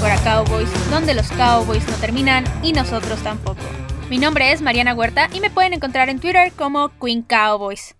para Cowboys, donde los Cowboys no terminan y nosotros tampoco. Mi nombre es Mariana Huerta y me pueden encontrar en Twitter como Queen Cowboys.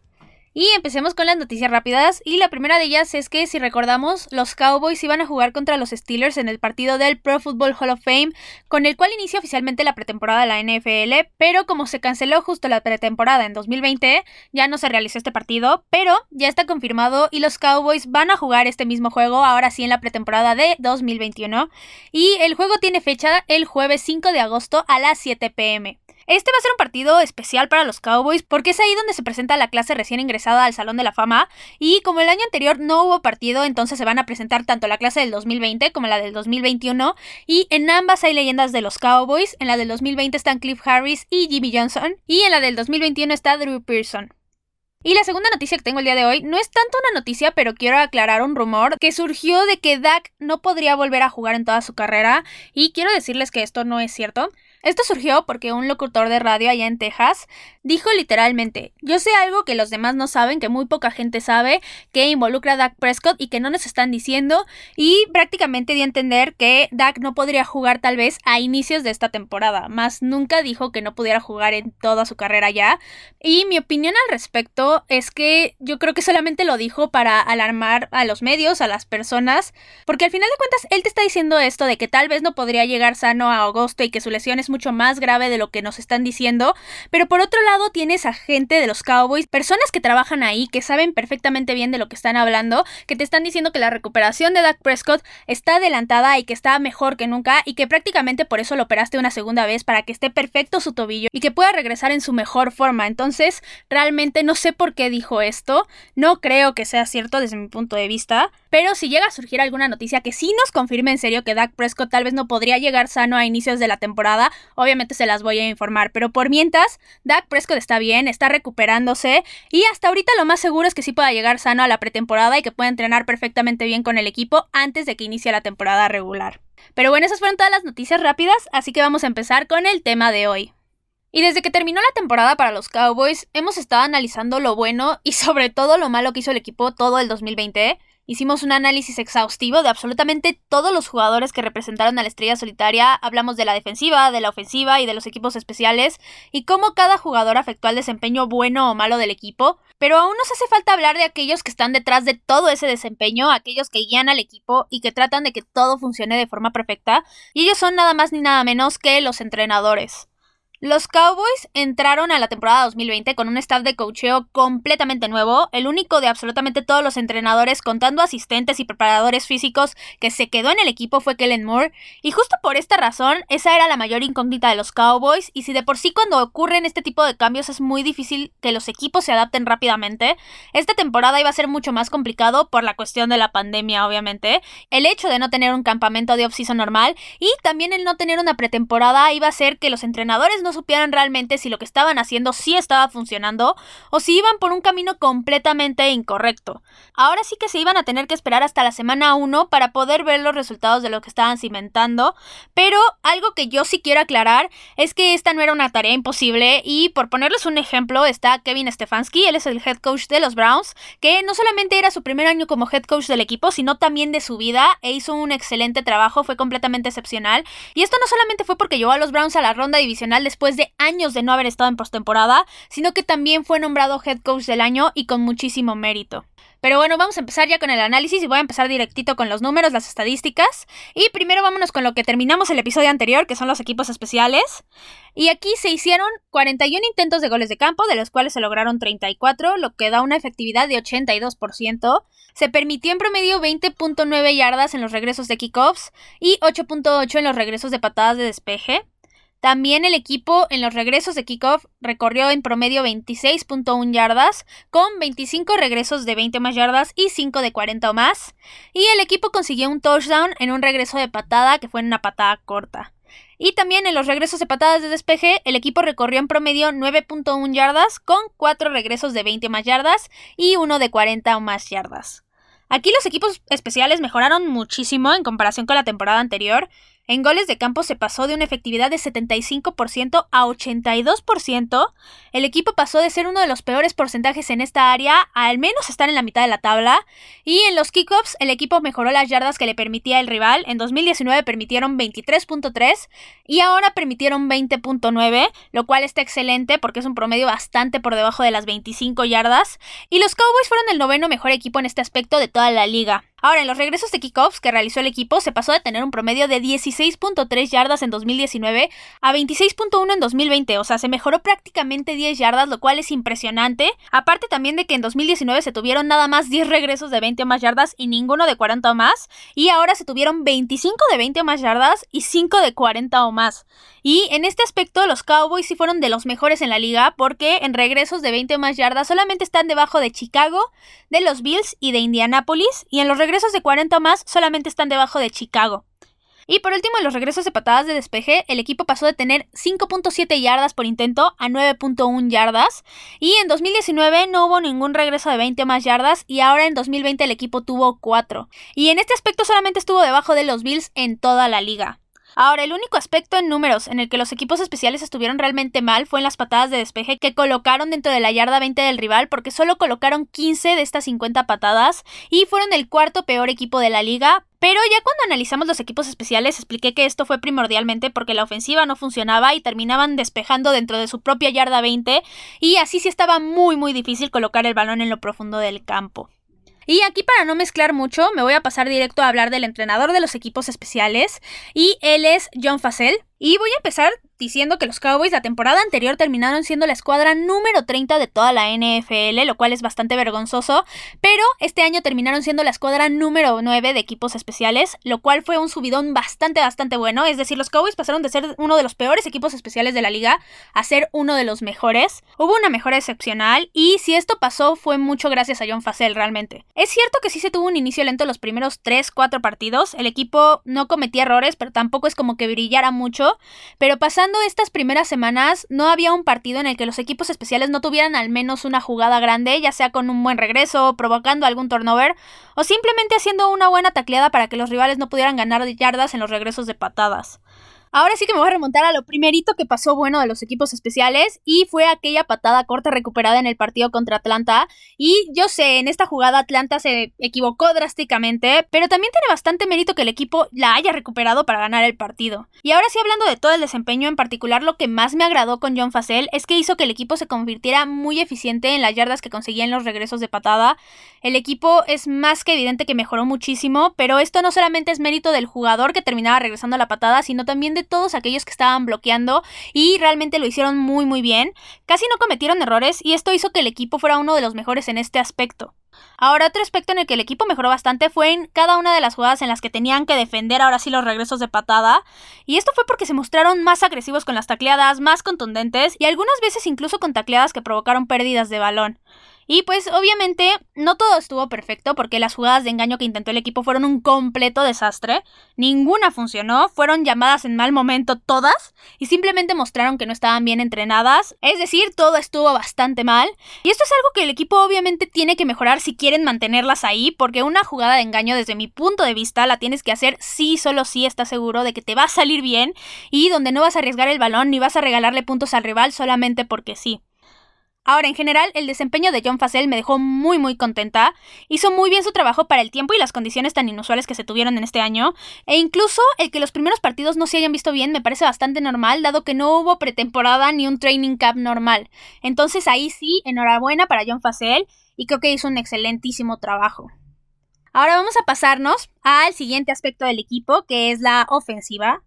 Y empecemos con las noticias rápidas. Y la primera de ellas es que, si recordamos, los Cowboys iban a jugar contra los Steelers en el partido del Pro Football Hall of Fame, con el cual inicia oficialmente la pretemporada de la NFL. Pero como se canceló justo la pretemporada en 2020, ya no se realizó este partido. Pero ya está confirmado y los Cowboys van a jugar este mismo juego, ahora sí en la pretemporada de 2021. Y el juego tiene fecha el jueves 5 de agosto a las 7 pm. Este va a ser un partido especial para los Cowboys porque es ahí donde se presenta la clase recién ingresada al Salón de la Fama y como el año anterior no hubo partido, entonces se van a presentar tanto la clase del 2020 como la del 2021 y en ambas hay leyendas de los Cowboys. En la del 2020 están Cliff Harris y Jimmy Johnson y en la del 2021 está Drew Pearson. Y la segunda noticia que tengo el día de hoy no es tanto una noticia, pero quiero aclarar un rumor que surgió de que Dak no podría volver a jugar en toda su carrera y quiero decirles que esto no es cierto. Esto surgió porque un locutor de radio allá en Texas dijo literalmente, yo sé algo que los demás no saben, que muy poca gente sabe, que involucra a Dak Prescott y que no nos están diciendo, y prácticamente dio a entender que Dak no podría jugar tal vez a inicios de esta temporada, más nunca dijo que no pudiera jugar en toda su carrera ya. Y mi opinión al respecto es que yo creo que solamente lo dijo para alarmar a los medios, a las personas, porque al final de cuentas él te está diciendo esto de que tal vez no podría llegar sano a agosto y que su lesión es mucho más grave de lo que nos están diciendo, pero por otro lado tienes a gente de los Cowboys, personas que trabajan ahí, que saben perfectamente bien de lo que están hablando, que te están diciendo que la recuperación de Dak Prescott está adelantada y que está mejor que nunca y que prácticamente por eso lo operaste una segunda vez para que esté perfecto su tobillo y que pueda regresar en su mejor forma. Entonces, realmente no sé por qué dijo esto, no creo que sea cierto desde mi punto de vista, pero si llega a surgir alguna noticia que sí nos confirme en serio que Dak Prescott tal vez no podría llegar sano a inicios de la temporada, obviamente se las voy a informar. Pero por mientras, Dak Prescott está bien, está recuperándose y hasta ahorita lo más seguro es que sí pueda llegar sano a la pretemporada y que pueda entrenar perfectamente bien con el equipo antes de que inicie la temporada regular. Pero bueno, esas fueron todas las noticias rápidas, así que vamos a empezar con el tema de hoy. Y desde que terminó la temporada para los Cowboys, hemos estado analizando lo bueno y sobre todo lo malo que hizo el equipo todo el 2020. Hicimos un análisis exhaustivo de absolutamente todos los jugadores que representaron a la estrella solitaria. Hablamos de la defensiva, de la ofensiva y de los equipos especiales y cómo cada jugador afectó al desempeño bueno o malo del equipo. Pero aún nos hace falta hablar de aquellos que están detrás de todo ese desempeño, aquellos que guían al equipo y que tratan de que todo funcione de forma perfecta. Y ellos son nada más ni nada menos que los entrenadores. Los Cowboys entraron a la temporada 2020 con un staff de cocheo completamente nuevo, el único de absolutamente todos los entrenadores, contando asistentes y preparadores físicos, que se quedó en el equipo fue Kellen Moore, y justo por esta razón, esa era la mayor incógnita de los Cowboys, y si de por sí cuando ocurren este tipo de cambios es muy difícil que los equipos se adapten rápidamente, esta temporada iba a ser mucho más complicado por la cuestión de la pandemia, obviamente, el hecho de no tener un campamento de off-season normal, y también el no tener una pretemporada iba a hacer que los entrenadores no supieran realmente si lo que estaban haciendo sí estaba funcionando o si iban por un camino completamente incorrecto. Ahora sí que se iban a tener que esperar hasta la semana 1 para poder ver los resultados de lo que estaban cimentando, pero algo que yo sí quiero aclarar es que esta no era una tarea imposible y por ponerles un ejemplo está Kevin Stefanski, él es el head coach de los Browns, que no solamente era su primer año como head coach del equipo, sino también de su vida e hizo un excelente trabajo, fue completamente excepcional y esto no solamente fue porque llevó a los Browns a la ronda divisional después de años de no haber estado en postemporada, sino que también fue nombrado head coach del año y con muchísimo mérito. Pero bueno, vamos a empezar ya con el análisis y voy a empezar directito con los números, las estadísticas. Y primero vámonos con lo que terminamos el episodio anterior, que son los equipos especiales. Y aquí se hicieron 41 intentos de goles de campo, de los cuales se lograron 34, lo que da una efectividad de 82%. Se permitió en promedio 20.9 yardas en los regresos de kickoffs y 8.8 en los regresos de patadas de despeje. También el equipo en los regresos de kickoff recorrió en promedio 26.1 yardas, con 25 regresos de 20 más yardas y 5 de 40 o más. Y el equipo consiguió un touchdown en un regreso de patada que fue en una patada corta. Y también en los regresos de patadas de despeje, el equipo recorrió en promedio 9.1 yardas, con 4 regresos de 20 más yardas y 1 de 40 o más yardas. Aquí los equipos especiales mejoraron muchísimo en comparación con la temporada anterior. En goles de campo se pasó de una efectividad de 75% a 82%. El equipo pasó de ser uno de los peores porcentajes en esta área a al menos estar en la mitad de la tabla. Y en los kickoffs el equipo mejoró las yardas que le permitía el rival. En 2019 permitieron 23.3 y ahora permitieron 20.9, lo cual está excelente porque es un promedio bastante por debajo de las 25 yardas. Y los Cowboys fueron el noveno mejor equipo en este aspecto de toda la liga. Ahora, en los regresos de kickoffs que realizó el equipo, se pasó de tener un promedio de 16.3 yardas en 2019 a 26.1 en 2020, o sea, se mejoró prácticamente 10 yardas, lo cual es impresionante. Aparte también de que en 2019 se tuvieron nada más 10 regresos de 20 o más yardas y ninguno de 40 o más, y ahora se tuvieron 25 de 20 o más yardas y 5 de 40 o más. Y en este aspecto los Cowboys sí fueron de los mejores en la liga porque en regresos de 20 o más yardas solamente están debajo de Chicago, de los Bills y de Indianapolis, y en los regresos de 40 más solamente están debajo de Chicago. Y por último, en los regresos de patadas de despeje, el equipo pasó de tener 5.7 yardas por intento a 9.1 yardas. Y en 2019 no hubo ningún regreso de 20 más yardas y ahora en 2020 el equipo tuvo 4. Y en este aspecto solamente estuvo debajo de los Bills en toda la liga. Ahora, el único aspecto en números en el que los equipos especiales estuvieron realmente mal fue en las patadas de despeje que colocaron dentro de la yarda 20 del rival porque solo colocaron 15 de estas 50 patadas y fueron el cuarto peor equipo de la liga, pero ya cuando analizamos los equipos especiales expliqué que esto fue primordialmente porque la ofensiva no funcionaba y terminaban despejando dentro de su propia yarda 20 y así sí estaba muy muy difícil colocar el balón en lo profundo del campo. Y aquí para no mezclar mucho, me voy a pasar directo a hablar del entrenador de los equipos especiales. Y él es John Facel. Y voy a empezar diciendo que los Cowboys la temporada anterior terminaron siendo la escuadra número 30 de toda la NFL, lo cual es bastante vergonzoso, pero este año terminaron siendo la escuadra número 9 de equipos especiales, lo cual fue un subidón bastante, bastante bueno, es decir, los Cowboys pasaron de ser uno de los peores equipos especiales de la liga a ser uno de los mejores. Hubo una mejora excepcional y si esto pasó fue mucho gracias a John Facel realmente. Es cierto que sí se tuvo un inicio lento los primeros 3-4 partidos, el equipo no cometía errores, pero tampoco es como que brillara mucho pero pasando estas primeras semanas no había un partido en el que los equipos especiales no tuvieran al menos una jugada grande, ya sea con un buen regreso, provocando algún turnover, o simplemente haciendo una buena tacleada para que los rivales no pudieran ganar yardas en los regresos de patadas. Ahora sí que me voy a remontar a lo primerito que pasó bueno de los equipos especiales y fue aquella patada corta recuperada en el partido contra Atlanta. Y yo sé, en esta jugada Atlanta se equivocó drásticamente, pero también tiene bastante mérito que el equipo la haya recuperado para ganar el partido. Y ahora sí hablando de todo el desempeño, en particular lo que más me agradó con John Facel es que hizo que el equipo se convirtiera muy eficiente en las yardas que conseguía en los regresos de patada. El equipo es más que evidente que mejoró muchísimo, pero esto no solamente es mérito del jugador que terminaba regresando a la patada, sino también de todos aquellos que estaban bloqueando y realmente lo hicieron muy muy bien. Casi no cometieron errores y esto hizo que el equipo fuera uno de los mejores en este aspecto. Ahora, otro aspecto en el que el equipo mejoró bastante fue en cada una de las jugadas en las que tenían que defender ahora sí los regresos de patada. Y esto fue porque se mostraron más agresivos con las tacleadas, más contundentes y algunas veces incluso con tacleadas que provocaron pérdidas de balón. Y pues obviamente no todo estuvo perfecto porque las jugadas de engaño que intentó el equipo fueron un completo desastre. Ninguna funcionó, fueron llamadas en mal momento todas y simplemente mostraron que no estaban bien entrenadas. Es decir, todo estuvo bastante mal. Y esto es algo que el equipo obviamente tiene que mejorar si quieren mantenerlas ahí porque una jugada de engaño desde mi punto de vista la tienes que hacer si solo si estás seguro de que te va a salir bien y donde no vas a arriesgar el balón ni vas a regalarle puntos al rival solamente porque sí. Ahora, en general, el desempeño de John Facel me dejó muy muy contenta. Hizo muy bien su trabajo para el tiempo y las condiciones tan inusuales que se tuvieron en este año. E incluso el que los primeros partidos no se hayan visto bien me parece bastante normal, dado que no hubo pretemporada ni un training camp normal. Entonces ahí sí, enhorabuena para John Facel y creo que hizo un excelentísimo trabajo. Ahora vamos a pasarnos al siguiente aspecto del equipo, que es la ofensiva.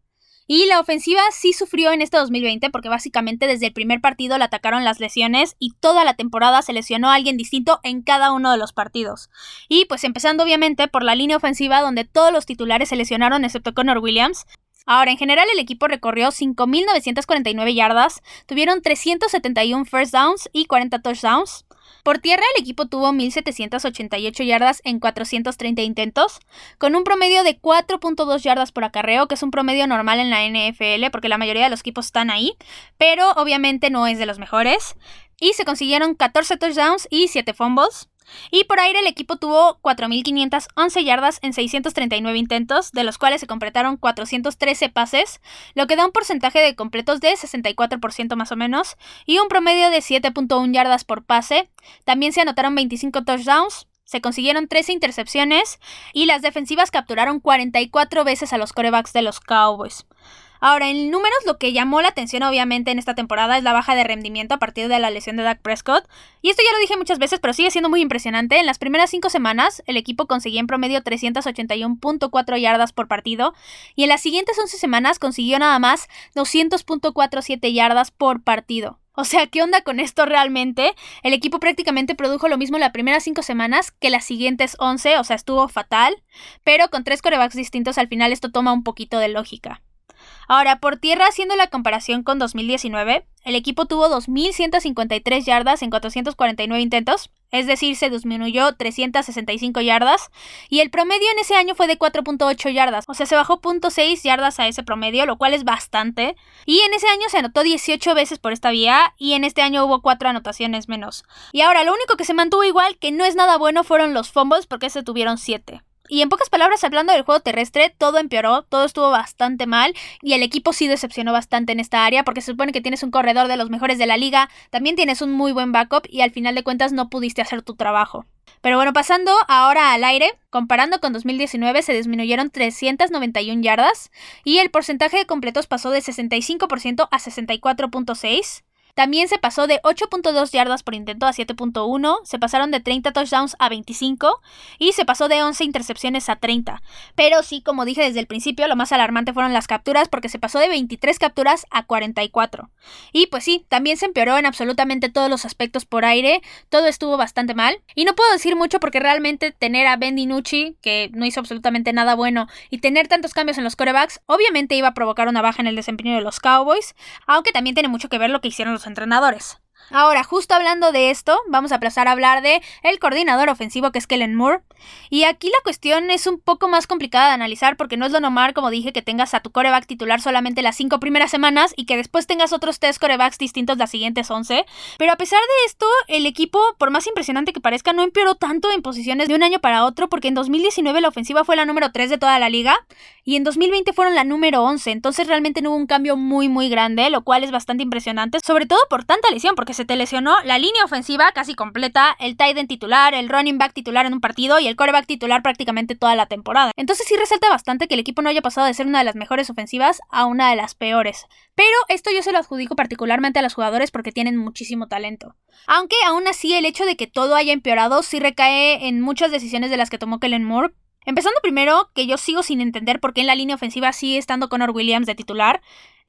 Y la ofensiva sí sufrió en este 2020 porque básicamente desde el primer partido la atacaron las lesiones y toda la temporada se lesionó a alguien distinto en cada uno de los partidos. Y pues empezando obviamente por la línea ofensiva donde todos los titulares se lesionaron excepto Connor Williams. Ahora, en general el equipo recorrió 5.949 yardas, tuvieron 371 first downs y 40 touchdowns. Por tierra el equipo tuvo 1.788 yardas en 430 intentos, con un promedio de 4.2 yardas por acarreo, que es un promedio normal en la NFL porque la mayoría de los equipos están ahí, pero obviamente no es de los mejores. Y se consiguieron 14 touchdowns y 7 fumbles. Y por aire el equipo tuvo 4.511 yardas en 639 intentos, de los cuales se completaron 413 pases, lo que da un porcentaje de completos de 64% más o menos, y un promedio de 7.1 yardas por pase. También se anotaron 25 touchdowns, se consiguieron 13 intercepciones y las defensivas capturaron 44 veces a los corebacks de los Cowboys. Ahora, en números lo que llamó la atención obviamente en esta temporada es la baja de rendimiento a partir de la lesión de Dak Prescott. Y esto ya lo dije muchas veces, pero sigue siendo muy impresionante. En las primeras cinco semanas, el equipo conseguía en promedio 381.4 yardas por partido. Y en las siguientes 11 semanas consiguió nada más 200.47 yardas por partido. O sea, ¿qué onda con esto realmente? El equipo prácticamente produjo lo mismo las primeras 5 semanas que las siguientes 11, o sea, estuvo fatal, pero con tres corebacks distintos al final esto toma un poquito de lógica. Ahora, por tierra, haciendo la comparación con 2019, el equipo tuvo 2.153 yardas en 449 intentos, es decir, se disminuyó 365 yardas, y el promedio en ese año fue de 4.8 yardas, o sea, se bajó 0.6 yardas a ese promedio, lo cual es bastante, y en ese año se anotó 18 veces por esta vía, y en este año hubo 4 anotaciones menos. Y ahora, lo único que se mantuvo igual, que no es nada bueno, fueron los fumbles, porque se tuvieron 7. Y en pocas palabras, hablando del juego terrestre, todo empeoró, todo estuvo bastante mal y el equipo sí decepcionó bastante en esta área porque se supone que tienes un corredor de los mejores de la liga, también tienes un muy buen backup y al final de cuentas no pudiste hacer tu trabajo. Pero bueno, pasando ahora al aire, comparando con 2019 se disminuyeron 391 yardas y el porcentaje de completos pasó de 65% a 64.6%. También se pasó de 8.2 yardas por intento a 7.1, se pasaron de 30 touchdowns a 25 y se pasó de 11 intercepciones a 30. Pero sí, como dije desde el principio, lo más alarmante fueron las capturas porque se pasó de 23 capturas a 44. Y pues sí, también se empeoró en absolutamente todos los aspectos por aire, todo estuvo bastante mal. Y no puedo decir mucho porque realmente tener a Ben DiNucci, que no hizo absolutamente nada bueno, y tener tantos cambios en los corebacks, obviamente iba a provocar una baja en el desempeño de los Cowboys, aunque también tiene mucho que ver lo que hicieron los entrenadores. Ahora, justo hablando de esto, vamos a pasar a hablar de el coordinador ofensivo que es Kellen Moore. Y aquí la cuestión es un poco más complicada de analizar porque no es lo normal, como dije, que tengas a tu coreback titular solamente las cinco primeras semanas y que después tengas otros tres corebacks distintos las siguientes 11. Pero a pesar de esto, el equipo, por más impresionante que parezca, no empeoró tanto en posiciones de un año para otro porque en 2019 la ofensiva fue la número 3 de toda la liga y en 2020 fueron la número 11. Entonces realmente no hubo un cambio muy muy grande, lo cual es bastante impresionante, sobre todo por tanta lesión porque se te lesionó la línea ofensiva casi completa, el tight end titular, el running back titular en un partido y el quarterback titular prácticamente toda la temporada. Entonces sí resalta bastante que el equipo no haya pasado de ser una de las mejores ofensivas a una de las peores. Pero esto yo se lo adjudico particularmente a los jugadores porque tienen muchísimo talento. Aunque aún así el hecho de que todo haya empeorado sí recae en muchas decisiones de las que tomó Kellen Moore, Empezando primero, que yo sigo sin entender por qué en la línea ofensiva sigue estando Connor Williams de titular.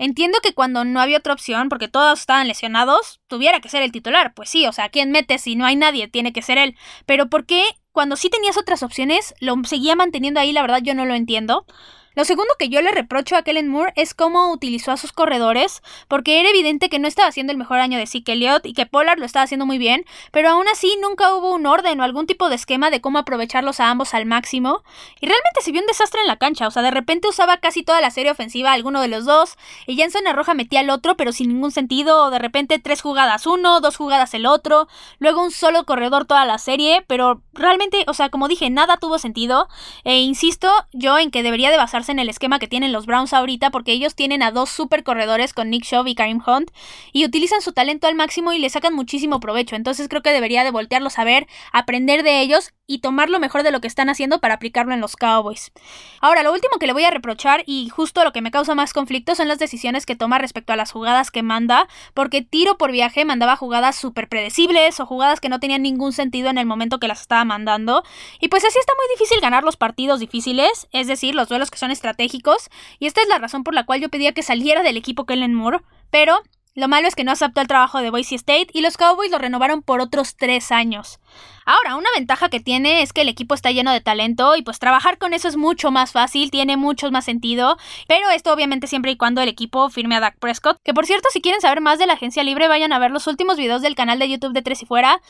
Entiendo que cuando no había otra opción, porque todos estaban lesionados, tuviera que ser el titular. Pues sí, o sea, ¿quién mete si no hay nadie? Tiene que ser él. Pero ¿por qué cuando sí tenías otras opciones lo seguía manteniendo ahí? La verdad yo no lo entiendo. Lo segundo que yo le reprocho a Kellen Moore es cómo utilizó a sus corredores, porque era evidente que no estaba haciendo el mejor año de Zeke Elliott y que Pollard lo estaba haciendo muy bien, pero aún así nunca hubo un orden o algún tipo de esquema de cómo aprovecharlos a ambos al máximo. Y realmente se vio un desastre en la cancha, o sea, de repente usaba casi toda la serie ofensiva a alguno de los dos, y ya en zona roja metía al otro, pero sin ningún sentido, o de repente tres jugadas uno, dos jugadas el otro, luego un solo corredor toda la serie, pero realmente, o sea, como dije, nada tuvo sentido, e insisto yo en que debería de basarse en el esquema que tienen los Browns ahorita porque ellos tienen a dos super corredores con Nick Chubb y Karim Hunt y utilizan su talento al máximo y le sacan muchísimo provecho. Entonces creo que debería de voltearlos a ver, aprender de ellos y tomar lo mejor de lo que están haciendo para aplicarlo en los Cowboys. Ahora, lo último que le voy a reprochar y justo lo que me causa más conflicto son las decisiones que toma respecto a las jugadas que manda, porque tiro por viaje mandaba jugadas súper predecibles o jugadas que no tenían ningún sentido en el momento que las estaba mandando. Y pues así está muy difícil ganar los partidos difíciles, es decir, los duelos que son estratégicos, y esta es la razón por la cual yo pedía que saliera del equipo Kellen Moore, pero lo malo es que no aceptó el trabajo de Boise State y los Cowboys lo renovaron por otros tres años. Ahora, una ventaja que tiene es que el equipo está lleno de talento y pues trabajar con eso es mucho más fácil, tiene mucho más sentido, pero esto obviamente siempre y cuando el equipo firme a Dak Prescott, que por cierto si quieren saber más de la agencia libre vayan a ver los últimos videos del canal de YouTube de Tres y Fuera,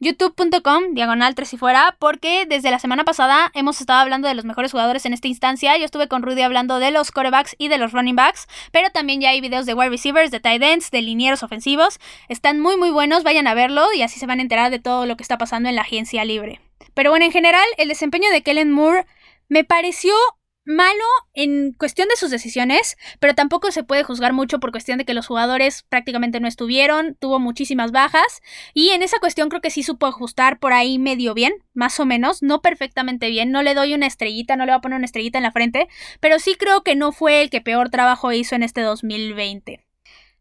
youtube.com, diagonal 3 y fuera, porque desde la semana pasada hemos estado hablando de los mejores jugadores en esta instancia. Yo estuve con Rudy hablando de los corebacks y de los running backs, pero también ya hay videos de wide receivers, de tight ends, de linieros ofensivos. Están muy muy buenos, vayan a verlo y así se van a enterar de todo lo que está pasando en la agencia libre. Pero bueno, en general, el desempeño de Kellen Moore me pareció malo en cuestión de sus decisiones, pero tampoco se puede juzgar mucho por cuestión de que los jugadores prácticamente no estuvieron, tuvo muchísimas bajas y en esa cuestión creo que sí supo ajustar por ahí medio bien, más o menos, no perfectamente bien, no le doy una estrellita, no le voy a poner una estrellita en la frente, pero sí creo que no fue el que peor trabajo hizo en este 2020.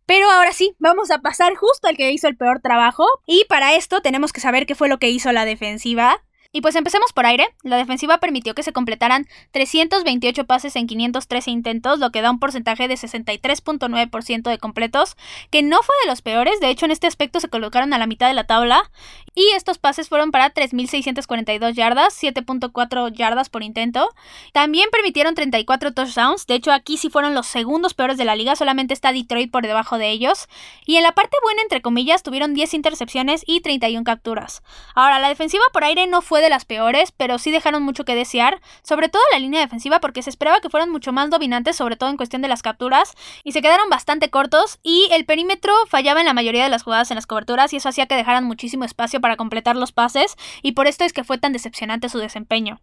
Pero ahora sí, vamos a pasar justo al que hizo el peor trabajo. Y para esto tenemos que saber qué fue lo que hizo la defensiva. Y pues empecemos por aire. La defensiva permitió que se completaran 328 pases en 513 intentos, lo que da un porcentaje de 63.9% de completos, que no fue de los peores, de hecho en este aspecto se colocaron a la mitad de la tabla, y estos pases fueron para 3.642 yardas, 7.4 yardas por intento. También permitieron 34 touchdowns, de hecho aquí sí fueron los segundos peores de la liga, solamente está Detroit por debajo de ellos. Y en la parte buena, entre comillas, tuvieron 10 intercepciones y 31 capturas. Ahora, la defensiva por aire no fue de las peores, pero sí dejaron mucho que desear, sobre todo la línea defensiva porque se esperaba que fueran mucho más dominantes, sobre todo en cuestión de las capturas, y se quedaron bastante cortos y el perímetro fallaba en la mayoría de las jugadas en las coberturas y eso hacía que dejaran muchísimo espacio para completar los pases y por esto es que fue tan decepcionante su desempeño.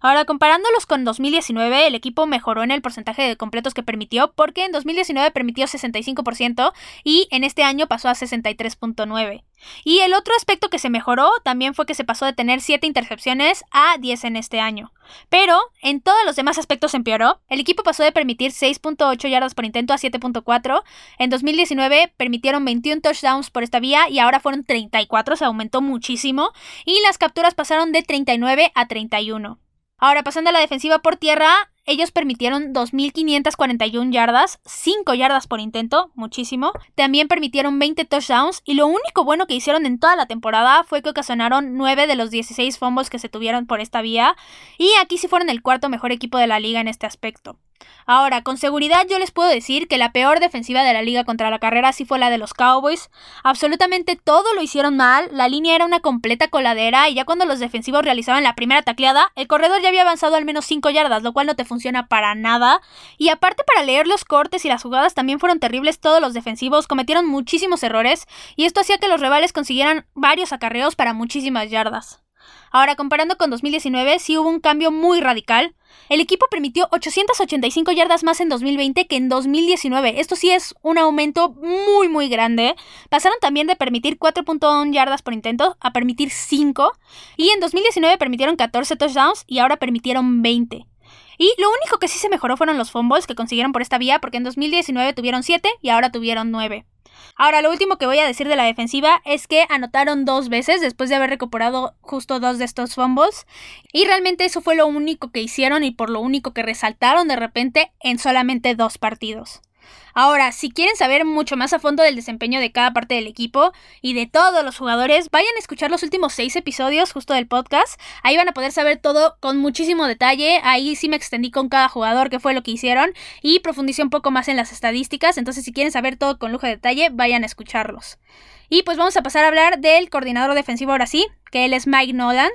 Ahora, comparándolos con 2019, el equipo mejoró en el porcentaje de completos que permitió, porque en 2019 permitió 65% y en este año pasó a 63.9%. Y el otro aspecto que se mejoró también fue que se pasó de tener 7 intercepciones a 10 en este año. Pero en todos los demás aspectos empeoró. El equipo pasó de permitir 6.8 yardas por intento a 7.4. En 2019 permitieron 21 touchdowns por esta vía y ahora fueron 34, se aumentó muchísimo. Y las capturas pasaron de 39 a 31. Ahora, pasando a la defensiva por tierra, ellos permitieron 2.541 yardas, 5 yardas por intento, muchísimo. También permitieron 20 touchdowns y lo único bueno que hicieron en toda la temporada fue que ocasionaron 9 de los 16 fumbles que se tuvieron por esta vía. Y aquí sí fueron el cuarto mejor equipo de la liga en este aspecto. Ahora, con seguridad yo les puedo decir que la peor defensiva de la liga contra la carrera sí fue la de los Cowboys. Absolutamente todo lo hicieron mal, la línea era una completa coladera y ya cuando los defensivos realizaban la primera tacleada, el corredor ya había avanzado al menos 5 yardas, lo cual no te funciona para nada. Y aparte para leer los cortes y las jugadas también fueron terribles, todos los defensivos cometieron muchísimos errores y esto hacía que los rivales consiguieran varios acarreos para muchísimas yardas. Ahora, comparando con 2019, sí hubo un cambio muy radical. El equipo permitió 885 yardas más en 2020 que en 2019. Esto sí es un aumento muy muy grande. Pasaron también de permitir 4.1 yardas por intento a permitir 5. Y en 2019 permitieron 14 touchdowns y ahora permitieron 20. Y lo único que sí se mejoró fueron los fumbles que consiguieron por esta vía, porque en 2019 tuvieron 7 y ahora tuvieron 9. Ahora, lo último que voy a decir de la defensiva es que anotaron dos veces después de haber recuperado justo dos de estos fumbles. Y realmente eso fue lo único que hicieron y por lo único que resaltaron de repente en solamente dos partidos. Ahora, si quieren saber mucho más a fondo del desempeño de cada parte del equipo y de todos los jugadores, vayan a escuchar los últimos seis episodios justo del podcast. Ahí van a poder saber todo con muchísimo detalle. Ahí sí me extendí con cada jugador, qué fue lo que hicieron y profundicé un poco más en las estadísticas. Entonces, si quieren saber todo con lujo de detalle, vayan a escucharlos. Y pues vamos a pasar a hablar del coordinador defensivo ahora sí, que él es Mike Nolan.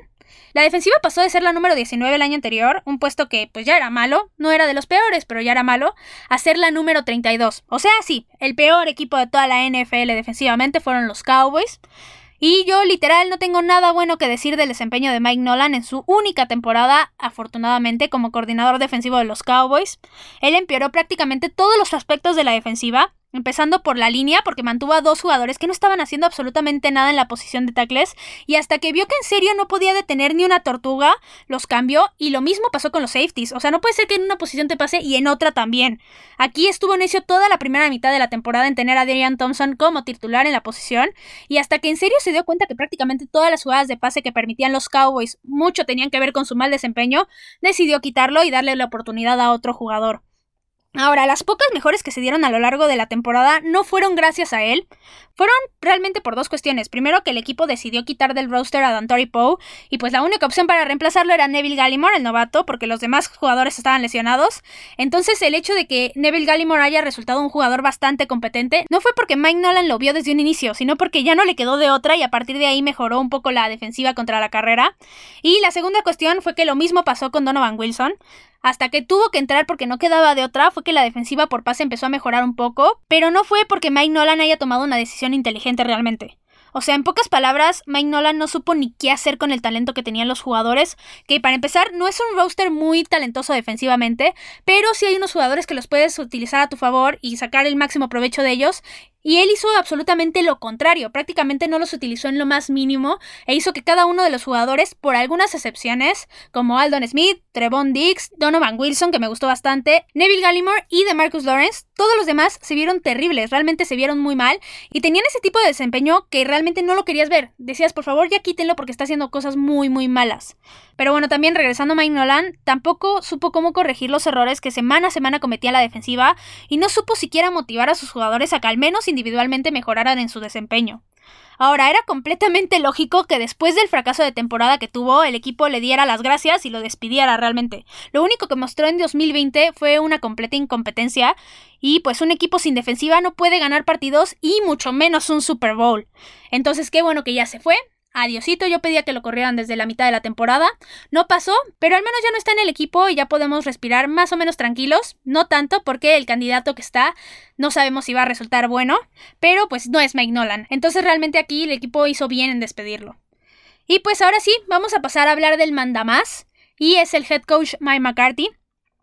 La defensiva pasó de ser la número 19 el año anterior, un puesto que pues ya era malo, no era de los peores, pero ya era malo, a ser la número 32. O sea, sí, el peor equipo de toda la NFL defensivamente fueron los Cowboys. Y yo literal no tengo nada bueno que decir del desempeño de Mike Nolan en su única temporada, afortunadamente, como coordinador defensivo de los Cowboys. Él empeoró prácticamente todos los aspectos de la defensiva, Empezando por la línea, porque mantuvo a dos jugadores que no estaban haciendo absolutamente nada en la posición de tackles, y hasta que vio que en serio no podía detener ni una tortuga, los cambió, y lo mismo pasó con los safeties. O sea, no puede ser que en una posición te pase y en otra también. Aquí estuvo necio toda la primera mitad de la temporada en tener a Darian Thompson como titular en la posición, y hasta que en serio se dio cuenta que prácticamente todas las jugadas de pase que permitían los Cowboys mucho tenían que ver con su mal desempeño, decidió quitarlo y darle la oportunidad a otro jugador. Ahora, las pocas mejores que se dieron a lo largo de la temporada no fueron gracias a él, fueron realmente por dos cuestiones. Primero, que el equipo decidió quitar del roster a Dantori Poe, y pues la única opción para reemplazarlo era Neville Gallimore, el novato, porque los demás jugadores estaban lesionados. Entonces, el hecho de que Neville Gallimore haya resultado un jugador bastante competente no fue porque Mike Nolan lo vio desde un inicio, sino porque ya no le quedó de otra y a partir de ahí mejoró un poco la defensiva contra la carrera. Y la segunda cuestión fue que lo mismo pasó con Donovan Wilson hasta que tuvo que entrar porque no quedaba de otra, fue que la defensiva por pase empezó a mejorar un poco, pero no fue porque Mike Nolan haya tomado una decisión inteligente realmente. O sea, en pocas palabras, Mike Nolan no supo ni qué hacer con el talento que tenían los jugadores, que para empezar no es un roster muy talentoso defensivamente, pero sí hay unos jugadores que los puedes utilizar a tu favor y sacar el máximo provecho de ellos, y él hizo absolutamente lo contrario, prácticamente no los utilizó en lo más mínimo e hizo que cada uno de los jugadores, por algunas excepciones, como Aldon Smith, Trevon Dix, Donovan Wilson, que me gustó bastante, Neville Gallimore y de Marcus Lawrence, todos los demás se vieron terribles, realmente se vieron muy mal y tenían ese tipo de desempeño que realmente no lo querías ver. Decías, por favor, ya quítenlo porque está haciendo cosas muy, muy malas. Pero bueno, también regresando a Mike Nolan, tampoco supo cómo corregir los errores que semana a semana cometía la defensiva y no supo siquiera motivar a sus jugadores a que al menos individualmente mejoraran en su desempeño. Ahora, era completamente lógico que después del fracaso de temporada que tuvo, el equipo le diera las gracias y lo despidiera realmente. Lo único que mostró en 2020 fue una completa incompetencia y pues un equipo sin defensiva no puede ganar partidos y mucho menos un Super Bowl. Entonces, qué bueno que ya se fue, Adiosito, yo pedía que lo corrieran desde la mitad de la temporada. No pasó, pero al menos ya no está en el equipo y ya podemos respirar más o menos tranquilos. No tanto porque el candidato que está no sabemos si va a resultar bueno, pero pues no es Mike Nolan. Entonces realmente aquí el equipo hizo bien en despedirlo. Y pues ahora sí, vamos a pasar a hablar del mandamás. Y es el head coach Mike McCarthy.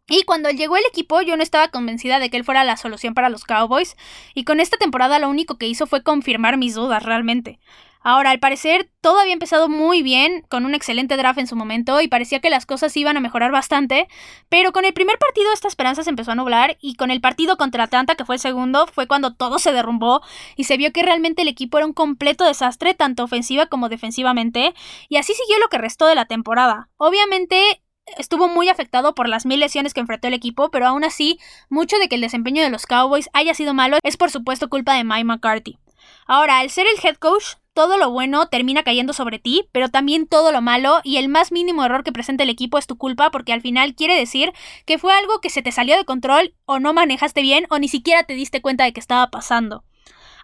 Y cuando llegó el equipo yo no estaba convencida de que él fuera la solución para los Cowboys, y con esta temporada lo único que hizo fue confirmar mis dudas realmente. Ahora, al parecer, todo había empezado muy bien, con un excelente draft en su momento, y parecía que las cosas iban a mejorar bastante, pero con el primer partido esta esperanza se empezó a nublar, y con el partido contra Atlanta, que fue el segundo, fue cuando todo se derrumbó, y se vio que realmente el equipo era un completo desastre, tanto ofensiva como defensivamente, y así siguió lo que restó de la temporada. Obviamente, estuvo muy afectado por las mil lesiones que enfrentó el equipo, pero aún así, mucho de que el desempeño de los Cowboys haya sido malo es por supuesto culpa de Mike McCarthy. Ahora, al ser el head coach, todo lo bueno termina cayendo sobre ti, pero también todo lo malo y el más mínimo error que presenta el equipo es tu culpa porque al final quiere decir que fue algo que se te salió de control o no manejaste bien o ni siquiera te diste cuenta de que estaba pasando.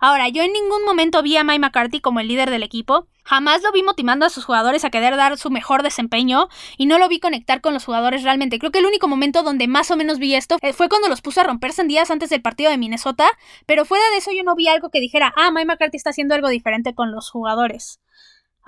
Ahora, yo en ningún momento vi a Mike McCarthy como el líder del equipo. Jamás lo vi motivando a sus jugadores a querer dar su mejor desempeño y no lo vi conectar con los jugadores realmente. Creo que el único momento donde más o menos vi esto eh, fue cuando los puso a romper sandías antes del partido de Minnesota, pero fuera de eso yo no vi algo que dijera, ah, Mike McCarthy está haciendo algo diferente con los jugadores.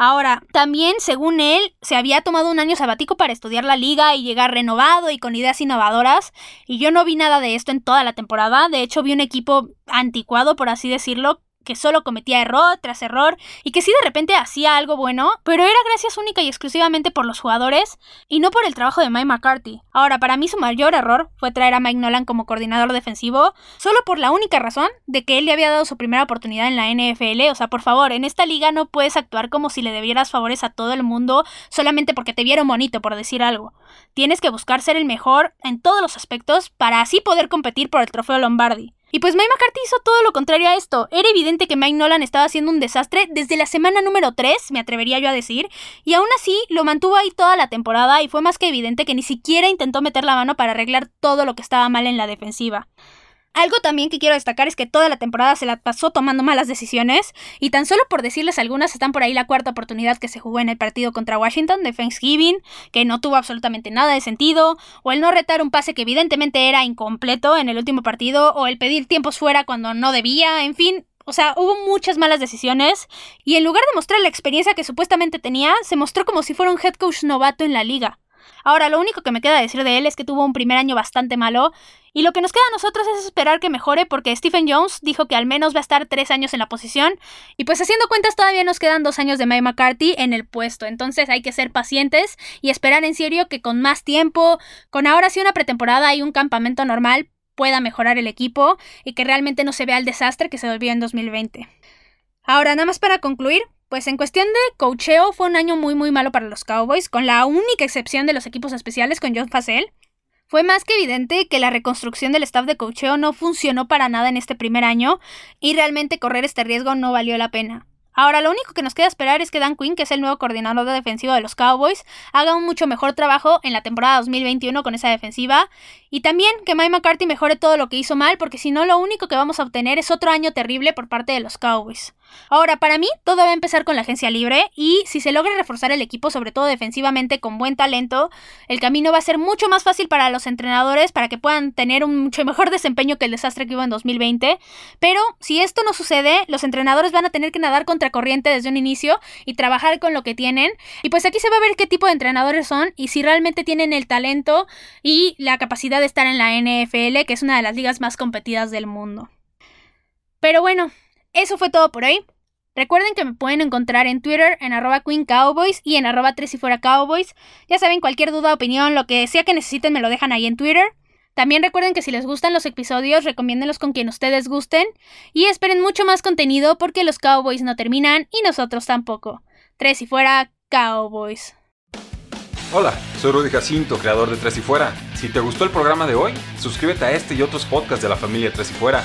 Ahora, también, según él, se había tomado un año sabático para estudiar la liga y llegar renovado y con ideas innovadoras, y yo no vi nada de esto en toda la temporada, de hecho vi un equipo anticuado, por así decirlo, que solo cometía error tras error y que sí de repente hacía algo bueno, pero era gracias única y exclusivamente por los jugadores y no por el trabajo de Mike McCarthy. Ahora, para mí su mayor error fue traer a Mike Nolan como coordinador defensivo, solo por la única razón de que él le había dado su primera oportunidad en la NFL. O sea, por favor, en esta liga no puedes actuar como si le debieras favores a todo el mundo solamente porque te vieron bonito, por decir algo. Tienes que buscar ser el mejor en todos los aspectos para así poder competir por el trofeo Lombardi. Y pues Mike McCarthy hizo todo lo contrario a esto. Era evidente que Mike Nolan estaba haciendo un desastre desde la semana número 3, me atrevería yo a decir, y aún así lo mantuvo ahí toda la temporada y fue más que evidente que ni siquiera intentó meter la mano para arreglar todo lo que estaba mal en la defensiva. Algo también que quiero destacar es que toda la temporada se la pasó tomando malas decisiones, y tan solo por decirles algunas están por ahí la cuarta oportunidad que se jugó en el partido contra Washington de Thanksgiving, que no tuvo absolutamente nada de sentido, o el no retar un pase que evidentemente era incompleto en el último partido, o el pedir tiempos fuera cuando no debía, en fin, o sea, hubo muchas malas decisiones y en lugar de mostrar la experiencia que supuestamente tenía, se mostró como si fuera un head coach novato en la liga. Ahora, lo único que me queda decir de él es que tuvo un primer año bastante malo, y lo que nos queda a nosotros es esperar que mejore porque Stephen Jones dijo que al menos va a estar tres años en la posición, y pues haciendo cuentas todavía nos quedan dos años de Mike McCarthy en el puesto, entonces hay que ser pacientes y esperar en serio que con más tiempo, con ahora sí una pretemporada y un campamento normal, pueda mejorar el equipo y que realmente no se vea el desastre que se volvió en 2020. Ahora, nada más para concluir, pues en cuestión de cocheo fue un año muy muy malo para los Cowboys, con la única excepción de los equipos especiales con John Facel. Fue más que evidente que la reconstrucción del staff de cocheo no funcionó para nada en este primer año y realmente correr este riesgo no valió la pena. Ahora, lo único que nos queda esperar es que Dan Quinn, que es el nuevo coordinador de defensivo de los Cowboys, haga un mucho mejor trabajo en la temporada 2021 con esa defensiva. Y también que Mike McCarthy mejore todo lo que hizo mal, porque si no, lo único que vamos a obtener es otro año terrible por parte de los Cowboys. Ahora, para mí, todo va a empezar con la agencia libre y si se logra reforzar el equipo, sobre todo defensivamente, con buen talento, el camino va a ser mucho más fácil para los entrenadores para que puedan tener un mucho mejor desempeño que el desastre que hubo en 2020. Pero si esto no sucede, los entrenadores van a tener que nadar contra corriente desde un inicio y trabajar con lo que tienen. Y pues aquí se va a ver qué tipo de entrenadores son y si realmente tienen el talento y la capacidad de estar en la NFL, que es una de las ligas más competidas del mundo. Pero bueno, eso fue todo por hoy. Recuerden que me pueden encontrar en Twitter en arroba Queen Cowboys y en arroba tres y fuera Cowboys. Ya saben, cualquier duda, opinión, lo que sea que necesiten me lo dejan ahí en Twitter. También recuerden que si les gustan los episodios, recomiéndenlos con quien ustedes gusten. Y esperen mucho más contenido porque los Cowboys no terminan y nosotros tampoco. Tres y fuera Cowboys. Hola, soy Rudy Jacinto, creador de Tres y Fuera. Si te gustó el programa de hoy, suscríbete a este y otros podcasts de la familia Tres y Fuera.